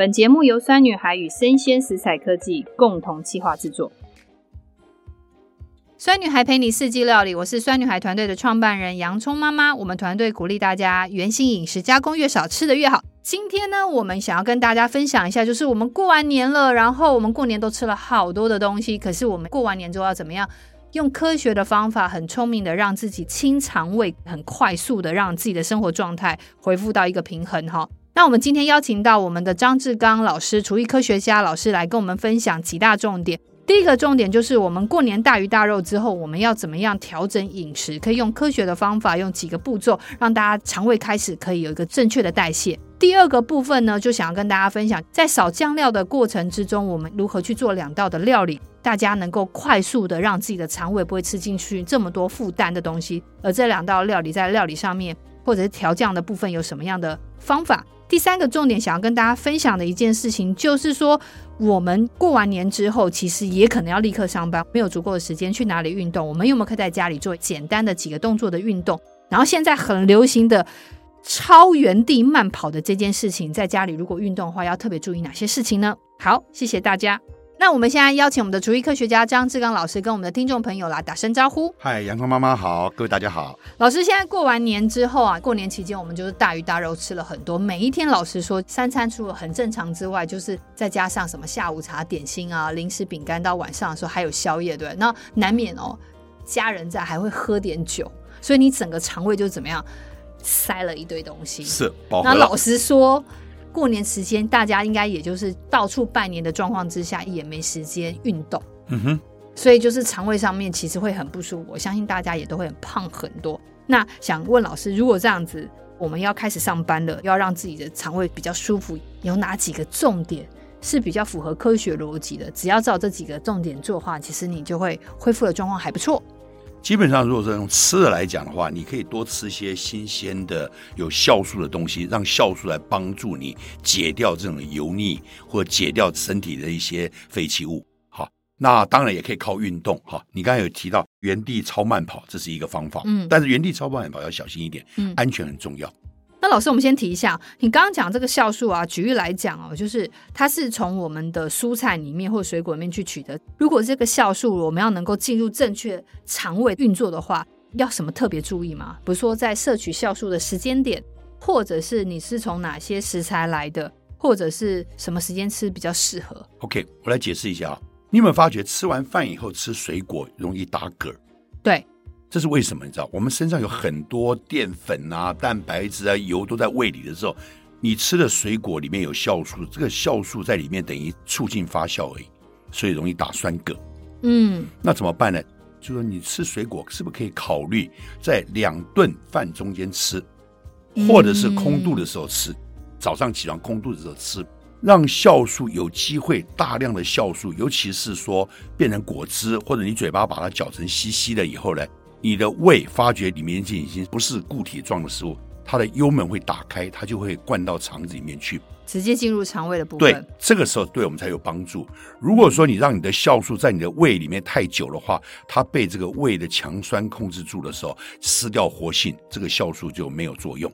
本节目由酸女孩与生鲜食材科技共同企划制作。酸女孩陪你四季料理，我是酸女孩团队的创办人洋葱妈妈。我们团队鼓励大家原型饮食，加工越少，吃得越好。今天呢，我们想要跟大家分享一下，就是我们过完年了，然后我们过年都吃了好多的东西，可是我们过完年之后要怎么样？用科学的方法，很聪明的让自己清肠胃，很快速的让自己的生活状态恢复到一个平衡哈。那我们今天邀请到我们的张志刚老师，厨艺科学家老师来跟我们分享几大重点。第一个重点就是我们过年大鱼大肉之后，我们要怎么样调整饮食？可以用科学的方法，用几个步骤，让大家肠胃开始可以有一个正确的代谢。第二个部分呢，就想要跟大家分享，在少酱料的过程之中，我们如何去做两道的料理，大家能够快速的让自己的肠胃不会吃进去这么多负担的东西。而这两道料理在料理上面，或者是调酱的部分，有什么样的方法？第三个重点想要跟大家分享的一件事情，就是说我们过完年之后，其实也可能要立刻上班，没有足够的时间去哪里运动。我们有没有可以在家里做简单的几个动作的运动？然后现在很流行的超原地慢跑的这件事情，在家里如果运动的话，要特别注意哪些事情呢？好，谢谢大家。那我们现在邀请我们的厨艺科学家张志刚老师跟我们的听众朋友来打声招呼。嗨，阳光妈妈好，各位大家好。老师，现在过完年之后啊，过年期间我们就是大鱼大肉吃了很多，每一天老实说，三餐除了很正常之外，就是再加上什么下午茶、点心啊、零食、饼干，到晚上的时候还有宵夜，对，那难免哦，家人在还会喝点酒，所以你整个肠胃就怎么样，塞了一堆东西。是。那老实说。过年时间，大家应该也就是到处拜年的状况之下，也没时间运动。嗯哼，所以就是肠胃上面其实会很不舒服。我相信大家也都会很胖很多。那想问老师，如果这样子，我们要开始上班了，要让自己的肠胃比较舒服，有哪几个重点是比较符合科学逻辑的？只要照这几个重点做的话，其实你就会恢复的状况还不错。基本上，如果说用吃的来讲的话，你可以多吃一些新鲜的、有酵素的东西，让酵素来帮助你解掉这种油腻，或者解掉身体的一些废弃物。好，那当然也可以靠运动。哈，你刚才有提到原地超慢跑，这是一个方法。嗯，但是原地超慢跑要小心一点，嗯，安全很重要。那老师，我们先提一下，你刚刚讲这个酵素啊，举例来讲哦，就是它是从我们的蔬菜里面或水果里面去取得。如果这个酵素我们要能够进入正确肠胃运作的话，要什么特别注意吗？比如说在摄取酵素的时间点，或者是你是从哪些食材来的，或者是什么时间吃比较适合？OK，我来解释一下啊，你有没有发觉吃完饭以后吃水果容易打嗝？对。这是为什么？你知道，我们身上有很多淀粉啊、蛋白质啊、油都在胃里的时候，你吃的水果里面有酵素，这个酵素在里面等于促进发酵而已，所以容易打酸嗝。嗯，那怎么办呢？就说你吃水果是不是可以考虑在两顿饭中间吃，或者是空肚的时候吃，早上起床空肚的时候吃，让酵素有机会大量的酵素，尤其是说变成果汁，或者你嘴巴把它搅成稀稀的以后呢？你的胃发觉里面已经不是固体状的食物，它的幽门会打开，它就会灌到肠子里面去，直接进入肠胃的部分。对，这个时候对我们才有帮助。如果说你让你的酵素在你的胃里面太久的话，它被这个胃的强酸控制住的时候，失掉活性，这个酵素就没有作用。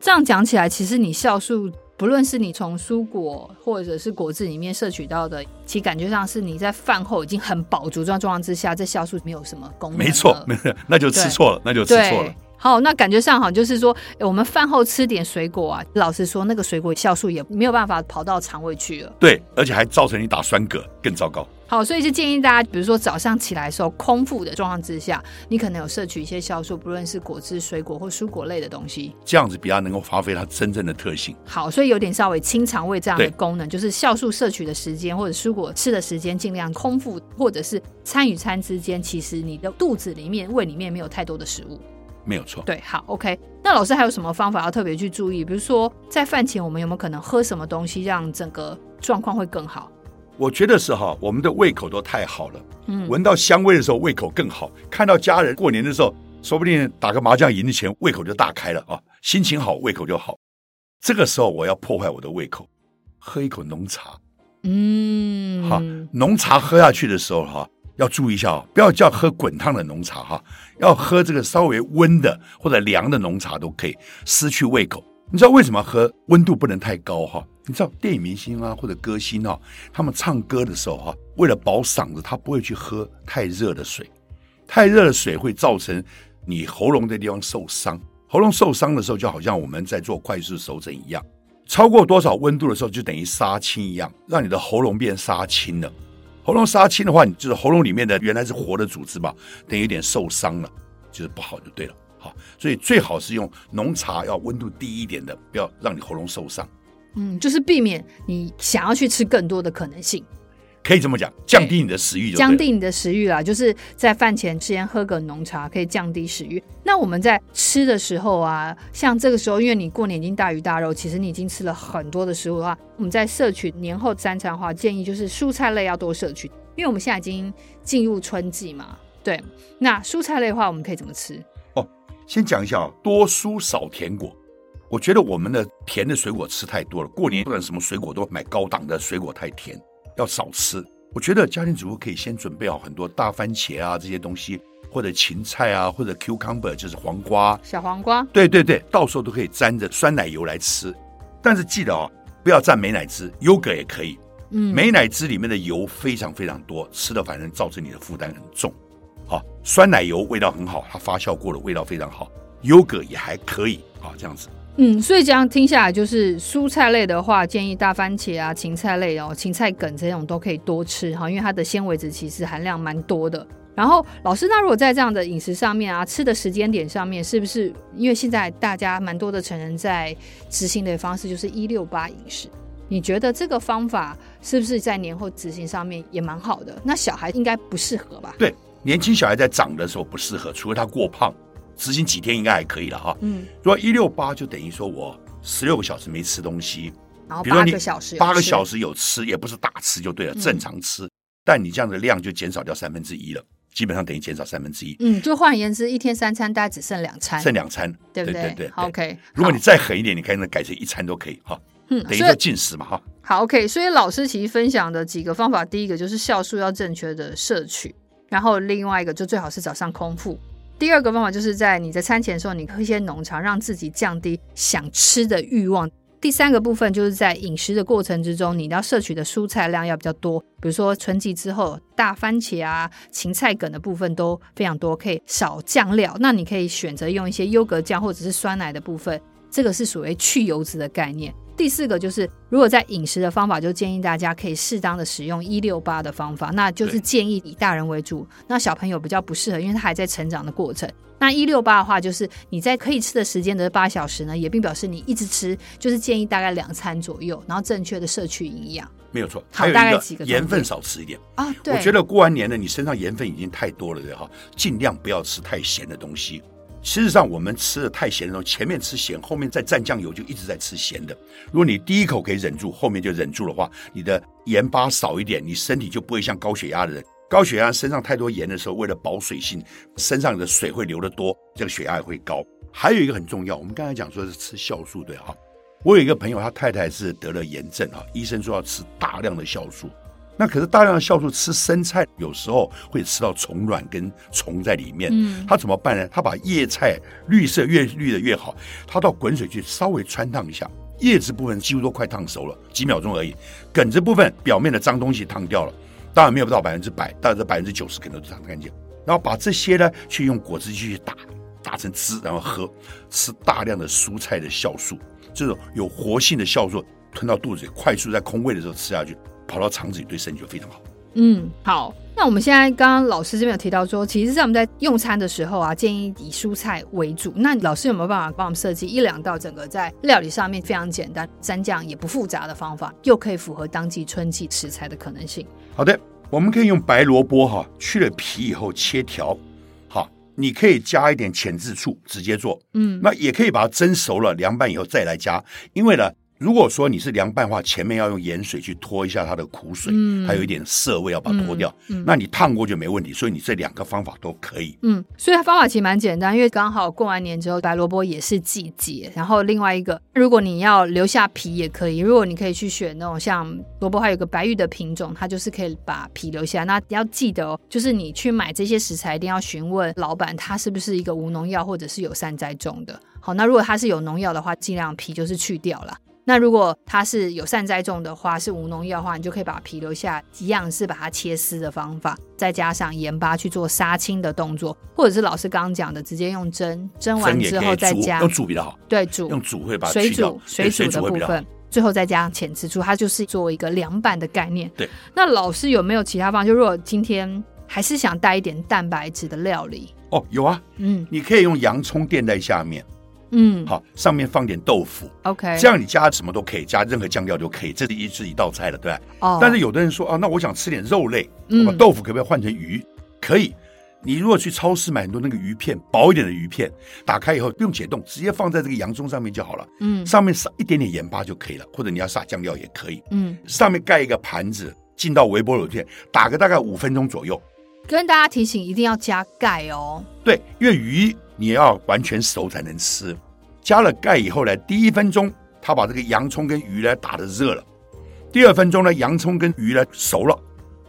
这样讲起来，其实你酵素。不论是你从蔬果或者是果汁里面摄取到的，其实感觉上是你在饭后已经很饱足状状况之下，这酵素没有什么功能。没错，没错，那就吃错了，那就吃错了。好，那感觉上好，就是说，我们饭后吃点水果啊，老实说，那个水果酵素也没有办法跑到肠胃去了。对，而且还造成你打酸嗝，更糟糕。好，所以是建议大家，比如说早上起来的时候，空腹的状况之下，你可能有摄取一些酵素，不论是果汁、水果或蔬果类的东西，这样子比较能够发挥它真正的特性。好，所以有点稍微清肠胃这样的功能，就是酵素摄取的时间或者蔬果吃的时间，尽量空腹，或者是餐与餐之间，其实你的肚子里面、胃里面没有太多的食物。没有错，对，好，OK。那老师还有什么方法要特别去注意？比如说，在饭前我们有没有可能喝什么东西，让整个状况会更好？我觉得是哈，我们的胃口都太好了，嗯，闻到香味的时候胃口更好，看到家人过年的时候，说不定打个麻将赢的钱，胃口就大开了啊，心情好，胃口就好。这个时候我要破坏我的胃口，喝一口浓茶，嗯，哈，浓茶喝下去的时候哈。要注意一下哦，不要叫喝滚烫的浓茶哈，要喝这个稍微温的或者凉的浓茶都可以，失去胃口。你知道为什么喝温度不能太高哈？你知道电影明星啊或者歌星啊，他们唱歌的时候哈、为了保嗓子，他不会去喝太热的水，太热的水会造成你喉咙的地方受伤。喉咙受伤的时候，就好像我们在做快速手诊一样，超过多少温度的时候，就等于杀青一样，让你的喉咙变杀青了。喉咙杀青的话，你就是喉咙里面的原来是活的组织吧，等于有点受伤了，就是不好就对了。好，所以最好是用浓茶，要温度低一点的，不要让你喉咙受伤。嗯，就是避免你想要去吃更多的可能性，可以这么讲，降低你的食欲，降低你的食欲啦。就是在饭前先喝个浓茶，可以降低食欲。那我们在吃的时候啊，像这个时候，因为你过年已经大鱼大肉，其实你已经吃了很多的食物的话，我们在摄取年后三餐的话，建议就是蔬菜类要多摄取，因为我们现在已经进入春季嘛。对，那蔬菜类的话，我们可以怎么吃？哦，先讲一下哦，多蔬少甜果。我觉得我们的甜的水果吃太多了，过年不管什么水果都买高档的水果太甜，要少吃。我觉得家庭主妇可以先准备好很多大番茄啊这些东西，或者芹菜啊，或者 cucumber 就是黄瓜，小黄瓜。对对对，到时候都可以沾着酸奶油来吃。但是记得哦，不要蘸美乃滋，优格也可以。嗯，美乃滋里面的油非常非常多，吃的反正造成你的负担很重。好，酸奶油味道很好，它发酵过的味道非常好，优格也还可以啊，这样子。嗯，所以这样听下来，就是蔬菜类的话，建议大番茄啊、芹菜类哦、芹菜梗这种都可以多吃哈，因为它的纤维质其实含量蛮多的。然后老师，那如果在这样的饮食上面啊，吃的时间点上面，是不是因为现在大家蛮多的成人在执行的方式就是一六八饮食？你觉得这个方法是不是在年后执行上面也蛮好的？那小孩应该不适合吧？对，年轻小孩在长的时候不适合，除非他过胖。执行几天应该还可以了哈。嗯，如果一六八就等于说我十六个小时没吃东西，然后八个小时八个小时有吃，也不是大吃就对了，正常吃。但你这样的量就减少掉三分之一了，基本上等于减少三分之一。嗯，就换言之，一天三餐大概只剩两餐，剩两餐，对不对？对对对。OK，如果你再狠一点，你可以改成一餐都可以哈。嗯，等于说进食嘛哈。好，OK。所以老师其实分享的几个方法，第一个就是酵素要正确的摄取，然后另外一个就最好是早上空腹。第二个方法就是在你在餐前的时候，你喝一些浓茶，让自己降低想吃的欲望。第三个部分就是在饮食的过程之中，你要摄取的蔬菜量要比较多，比如说春季之后，大番茄啊、芹菜梗的部分都非常多，可以少酱料。那你可以选择用一些优格酱或者是酸奶的部分，这个是属于去油脂的概念。第四个就是，如果在饮食的方法，就建议大家可以适当的使用一六八的方法，那就是建议以大人为主，那小朋友比较不适合，因为他还在成长的过程。那一六八的话，就是你在可以吃的时间的八小时呢，也并表示你一直吃，就是建议大概两餐左右，然后正确的摄取营养。没有错，好，大概几个盐分少吃一点啊。对，我觉得过完年了，你身上盐分已经太多了，对哈，尽量不要吃太咸的东西。事实上，我们吃的太咸的时候，前面吃咸，后面再蘸酱油，就一直在吃咸的。如果你第一口可以忍住，后面就忍住的话，你的盐巴少一点，你身体就不会像高血压的人。高血压身上太多盐的时候，为了保水性，身上的水会流得多，这个血压也会高。还有一个很重要，我们刚才讲说是吃酵素，对哈。我有一个朋友，他太太是得了炎症啊，医生说要吃大量的酵素。那可是大量的酵素，吃生菜有时候会吃到虫卵跟虫在里面。嗯，他怎么办呢？他把叶菜绿色越绿的越好，他到滚水去稍微穿烫一下，叶子部分几乎都快烫熟了，几秒钟而已。梗子部分表面的脏东西烫掉了，当然没有到百分之百，但是百分之九十可能都烫干净。然后把这些呢，去用果汁机去打，打成汁，然后喝。吃大量的蔬菜的酵素，这种有活性的酵素吞到肚子里，快速在空胃的时候吃下去。跑到肠子里对身体就非常好。嗯，好。那我们现在刚刚老师这边有提到说，其实在我们在用餐的时候啊，建议以蔬菜为主。那老师有没有办法帮我们设计一两道整个在料理上面非常简单、蘸酱也不复杂的方法，又可以符合当季春季食材的可能性？好的，我们可以用白萝卜哈，去了皮以后切条。好，你可以加一点浅渍醋直接做。嗯，那也可以把它蒸熟了凉拌以后再来加，因为呢。如果说你是凉拌的话，前面要用盐水去拖一下它的苦水，嗯，还有一点涩味要把它拖掉。嗯，嗯，那你烫过就没问题。所以你这两个方法都可以。嗯，所以它方法其实蛮简单，因为刚好过完年之后，白萝卜也是季节。然后另外一个，如果你要留下皮也可以。如果你可以去选那种像萝卜，还有个白玉的品种，它就是可以把皮留下。那要记得哦，就是你去买这些食材，一定要询问老板，它是不是一个无农药或者是有善栽种的。好，那如果它是有农药的话，尽量皮就是去掉了。那如果它是有善栽种的话，是无农药的话，你就可以把皮留下，一样是把它切丝的方法，再加上盐巴去做杀青的动作，或者是老师刚刚讲的，直接用蒸，蒸完之后再加用煮比较好，对，煮用煮会把水煮水煮的部分，最后再加上浅吃醋，它就是做一个凉拌的概念。对，那老师有没有其他方？就如果今天还是想带一点蛋白质的料理，哦，有啊，嗯，你可以用洋葱垫在下面。嗯，好，上面放点豆腐，OK，这样你加什么都可以，加任何酱料都可以，这是一是一道菜了，对吧？哦，但是有的人说啊，那我想吃点肉类，嗯，把豆腐可不可以换成鱼？可以，你如果去超市买很多那个鱼片，薄一点的鱼片，打开以后不用解冻，直接放在这个洋葱上面就好了，嗯，上面撒一点点盐巴就可以了，或者你要撒酱料也可以，嗯，上面盖一个盘子，进到微波炉片打个大概五分钟左右。跟大家提醒，一定要加盖哦。对，因为鱼。你要完全熟才能吃，加了盖以后呢，第一分钟他把这个洋葱跟鱼呢打得热了，第二分钟呢，洋葱跟鱼呢熟了，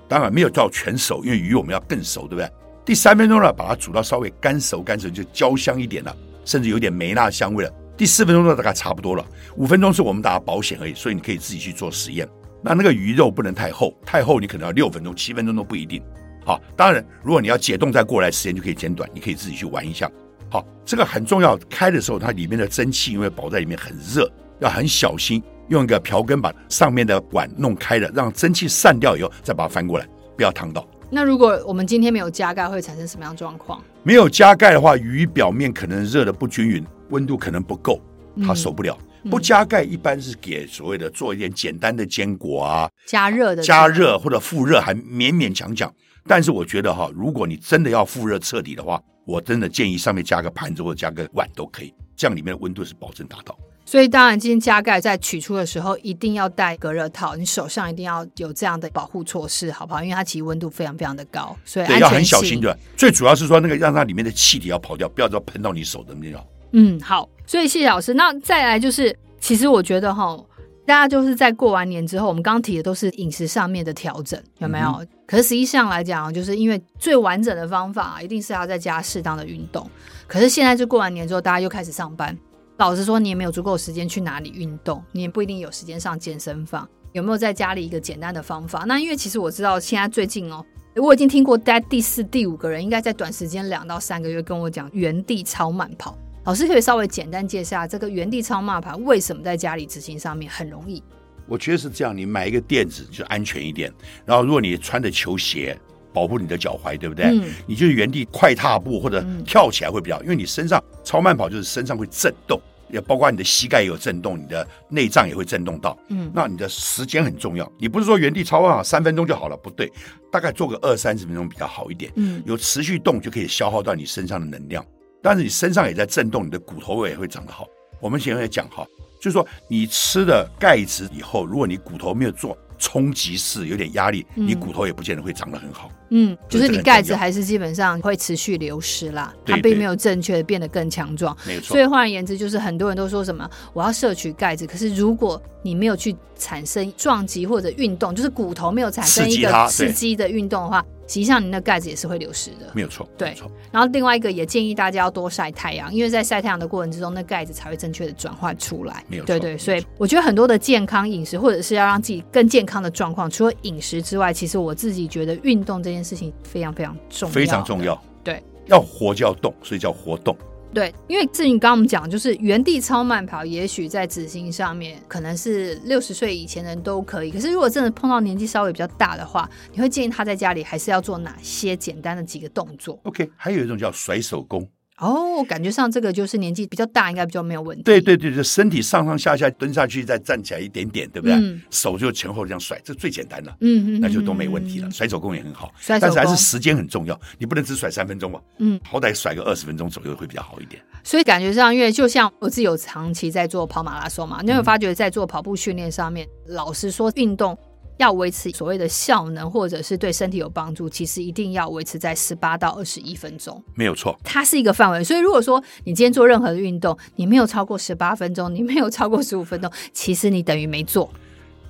当然没有到全熟，因为鱼我们要更熟，对不对？第三分钟呢，把它煮到稍微干熟干熟就焦香一点了，甚至有点梅纳香味了。第四分钟呢，大概差不多了，五分钟是我们打保险而已，所以你可以自己去做实验。那那个鱼肉不能太厚，太厚你可能要六分钟、七分钟都不一定。好，当然如果你要解冻再过来，时间就可以减短，你可以自己去玩一下。好，这个很重要。开的时候，它里面的蒸汽因为保在里面很热，要很小心，用一个瓢羹把上面的管弄开了，让蒸汽散掉以后，再把它翻过来，不要烫到。那如果我们今天没有加盖，会产生什么样状况？没有加盖的话，鱼表面可能热的不均匀，温度可能不够，它熟不了。嗯、不加盖一般是给所谓的做一点简单的坚果啊，加热的加热或者复热还勉勉强强。但是我觉得哈，如果你真的要复热彻底的话，我真的建议上面加个盘子或者加个碗都可以，这样里面的温度是保证达到。所以当然，今天加盖在取出的时候一定要戴隔热套，你手上一定要有这样的保护措施，好不好？因为它其实温度非常非常的高，所以对要很小心的？最主要是说那个让它里面的气体要跑掉，不要说喷到你手的那种。嗯，好。所以谢谢老师。那再来就是，其实我觉得哈。大家就是在过完年之后，我们刚刚提的都是饮食上面的调整，有没有？嗯、可是实际上来讲，就是因为最完整的方法，一定是要在家适当的运动。可是现在就过完年之后，大家又开始上班，老实说，你也没有足够时间去哪里运动，你也不一定有时间上健身房。有没有在家里一个简单的方法？那因为其实我知道现在最近哦，我已经听过在第四、第五个人，应该在短时间两到三个月跟我讲原地超慢跑。老师可以稍微简单介绍下这个原地超慢跑为什么在家里执行上面很容易？我觉得是这样，你买一个垫子就安全一点。然后如果你穿着球鞋保护你的脚踝，对不对？嗯。你就是原地快踏步或者跳起来会比较，因为你身上超慢跑就是身上会震动，也包括你的膝盖也有震动，你的内脏也会震动到。嗯。那你的时间很重要，你不是说原地超慢跑三分钟就好了，不对，大概做个二三十分钟比较好一点。嗯。有持续动就可以消耗到你身上的能量。但是你身上也在震动，你的骨头也会长得好。我们前面讲哈，就是说你吃了钙质以后，如果你骨头没有做冲击式，有点压力，你骨头也不见得会长得很好。嗯，就是你钙质还是基本上会持续流失啦，它并没有正确的变得更强壮。没错。所以换而言之，就是很多人都说什么我要摄取钙质，可是如果你没有去产生撞击或者运动，就是骨头没有产生一个刺激的运动的话。实际上，你的钙质也是会流失的，没有错。对，然后另外一个也建议大家要多晒太阳，因为在晒太阳的过程之中，那钙质才会正确的转换出来。没有错。对对，所以我觉得很多的健康饮食，或者是要让自己更健康的状况，除了饮食之外，其实我自己觉得运动这件事情非常非常重要，非常重要。对，要活就要动，所以叫活动。对，因为至于刚刚我们讲，就是原地超慢跑，也许在执行上面可能是六十岁以前的人都可以。可是如果真的碰到年纪稍微比较大的话，你会建议他在家里还是要做哪些简单的几个动作？OK，还有一种叫甩手功。哦，感觉上这个就是年纪比较大，应该比较没有问题。对对对，就身体上上下下蹲下去，再站起来一点点，对不对？嗯、手就前后这样甩，这最简单了。嗯嗯，那就都没问题了。甩手功也很好，但是还是时间很重要，你不能只甩三分钟嘛。嗯，好歹甩个二十分钟左右会比较好一点。所以感觉上，因为就像我自己有长期在做跑马拉松嘛，你有发觉在做跑步训练上面，嗯、老实说，运动。要维持所谓的效能，或者是对身体有帮助，其实一定要维持在十八到二十一分钟，没有错。它是一个范围，所以如果说你今天做任何的运动，你没有超过十八分钟，你没有超过十五分钟，其实你等于没做。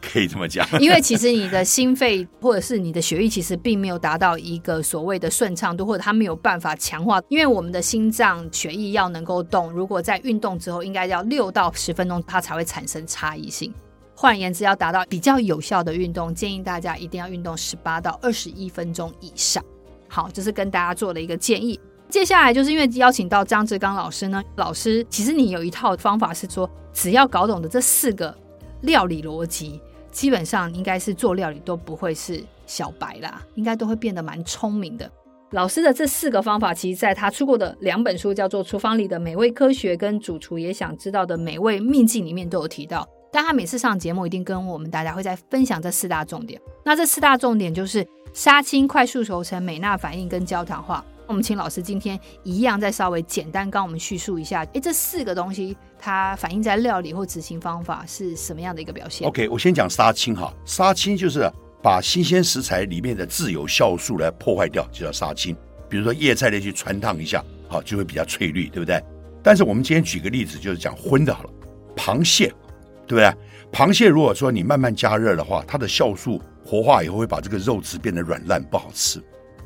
可以这么讲。因为其实你的心肺或者是你的血液，其实并没有达到一个所谓的顺畅度，或者它没有办法强化。因为我们的心脏血液要能够动，如果在运动之后，应该要六到十分钟，它才会产生差异性。换言之，要达到比较有效的运动，建议大家一定要运动十八到二十一分钟以上。好，这是跟大家做的一个建议。接下来就是因为邀请到张志刚老师呢，老师其实你有一套方法是说，只要搞懂的这四个料理逻辑，基本上应该是做料理都不会是小白啦，应该都会变得蛮聪明的。老师的这四个方法，其实在他出过的两本书，叫做《厨房里的美味科学》跟《主厨也想知道的美味秘境》里面都有提到。但他每次上节目，一定跟我们大家会再分享这四大重点。那这四大重点就是杀青、快速熟成、美纳反应跟焦糖化。我们请老师今天一样再稍微简单跟我们叙述一下，诶，这四个东西它反映在料理或执行方法是什么样的一个表现？OK，我先讲杀青哈，杀青就是把新鲜食材里面的自有酵素来破坏掉，就叫杀青。比如说叶菜类去汆烫一下，好，就会比较翠绿，对不对？但是我们今天举个例子，就是讲荤的好了，螃蟹，对不对？螃蟹如果说你慢慢加热的话，它的酵素活化以后会把这个肉质变得软烂，不好吃。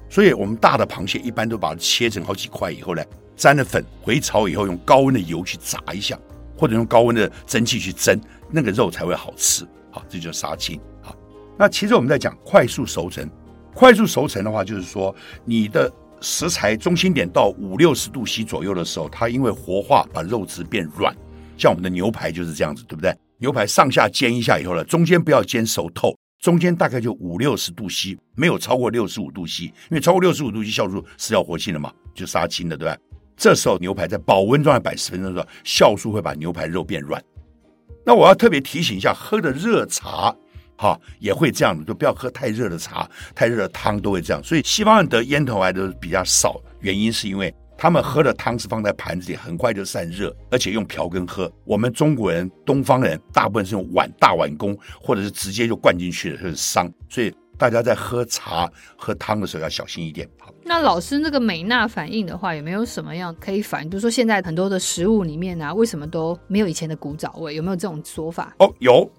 所以，我们大的螃蟹一般都把它切成好几块以后呢，沾了粉，回炒以后用高温的油去炸一下，或者用高温的蒸汽去蒸，那个肉才会好吃。好，这就是杀青。好，那其实我们在讲快速熟成，快速熟成的话，就是说你的食材中心点到五六十度 C 左右的时候，它因为活化把肉质变软，像我们的牛排就是这样子，对不对？牛排上下煎一下以后呢，中间不要煎熟透。中间大概就五六十度 C，没有超过六十五度 C，因为超过六十五度 C，酵素失掉活性了嘛，就杀青的，对吧？这时候牛排在保温状态摆十分钟的时候，酵素会把牛排肉变软。那我要特别提醒一下，喝的热茶，哈，也会这样的，就不要喝太热的茶，太热的汤都会这样。所以西方人得烟头癌都比较少，原因是因为。他们喝的汤是放在盘子里，很快就散热，而且用瓢羹喝。我们中国人、东方人大部分是用碗、大碗公，或者是直接就灌进去的，就是伤。所以大家在喝茶、喝汤的时候要小心一点。好，那老师那个美纳反应的话，有没有什么样可以反应？比如说现在很多的食物里面啊，为什么都没有以前的古早味？有没有这种说法？哦，有。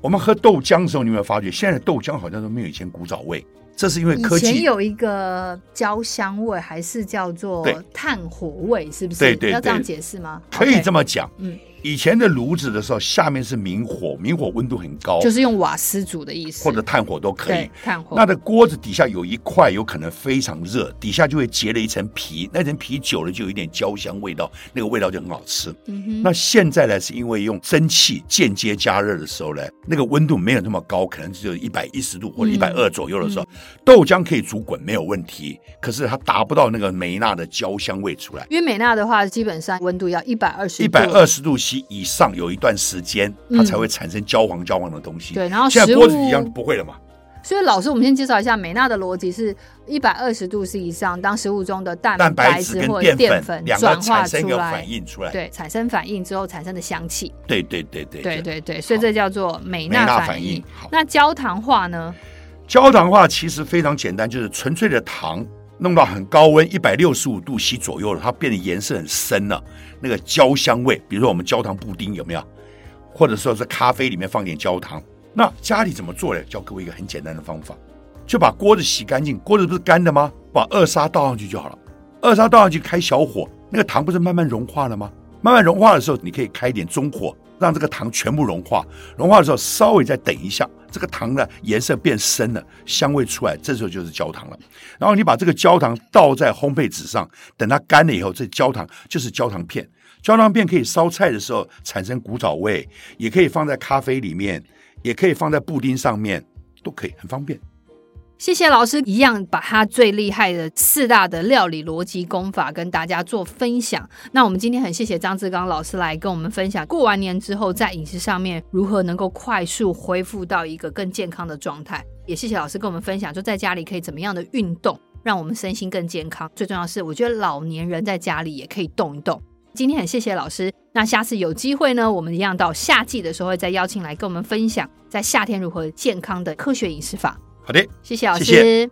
我们喝豆浆的时候，你有没有发觉，现在的豆浆好像都没有以前古早味？这是因为科技。以前有一个焦香味，还是叫做炭火味，是不是？对对对，要这样解释吗？可以这么讲，嗯。以前的炉子的时候，下面是明火，明火温度很高，就是用瓦斯煮的意思，或者炭火都可以。炭火。那的锅子底下有一块，有可能非常热，底下就会结了一层皮，那层皮久了就有一点焦香味道，那个味道就很好吃。嗯哼。那现在呢，是因为用蒸汽间接加热的时候呢，那个温度没有那么高，可能只有一百一十度或者一百二左右的时候，嗯嗯、豆浆可以煮滚没有问题，可是它达不到那个美纳的焦香味出来。因为美纳的话，基本上温度要一百二十，一百二十度以上有。一段时间，它才会产生焦黄焦黄的东西。对，然后现在锅子一样不会了嘛。所以老师，我们先介绍一下美纳的逻辑：是一百二十度 C 以上，当食物中的蛋白质或者淀粉转化出来，反应出来，对，产生反应之后产生的香气。对对对对对对对，所以这叫做美纳反应。那焦糖化呢？焦糖化其实非常简单，就是纯粹的糖。弄到很高温，一百六十五度 C 左右了，它变得颜色很深了，那个焦香味，比如说我们焦糖布丁有没有？或者说是咖啡里面放点焦糖，那家里怎么做呢？教各位一个很简单的方法，就把锅子洗干净，锅子不是干的吗？把二砂倒上去就好了，二砂倒上去开小火，那个糖不是慢慢融化了吗？慢慢融化的时候，你可以开一点中火。让这个糖全部融化，融化的时候稍微再等一下，这个糖呢颜色变深了，香味出来，这时候就是焦糖了。然后你把这个焦糖倒在烘焙纸上，等它干了以后，这焦糖就是焦糖片。焦糖片可以烧菜的时候产生古早味，也可以放在咖啡里面，也可以放在布丁上面，都可以，很方便。谢谢老师，一样把他最厉害的四大的料理逻辑功法跟大家做分享。那我们今天很谢谢张志刚老师来跟我们分享，过完年之后在饮食上面如何能够快速恢复到一个更健康的状态。也谢谢老师跟我们分享，就在家里可以怎么样的运动，让我们身心更健康。最重要是，我觉得老年人在家里也可以动一动。今天很谢谢老师，那下次有机会呢，我们一样到夏季的时候再邀请来跟我们分享，在夏天如何健康的科学饮食法。好的，谢谢老师。谢谢。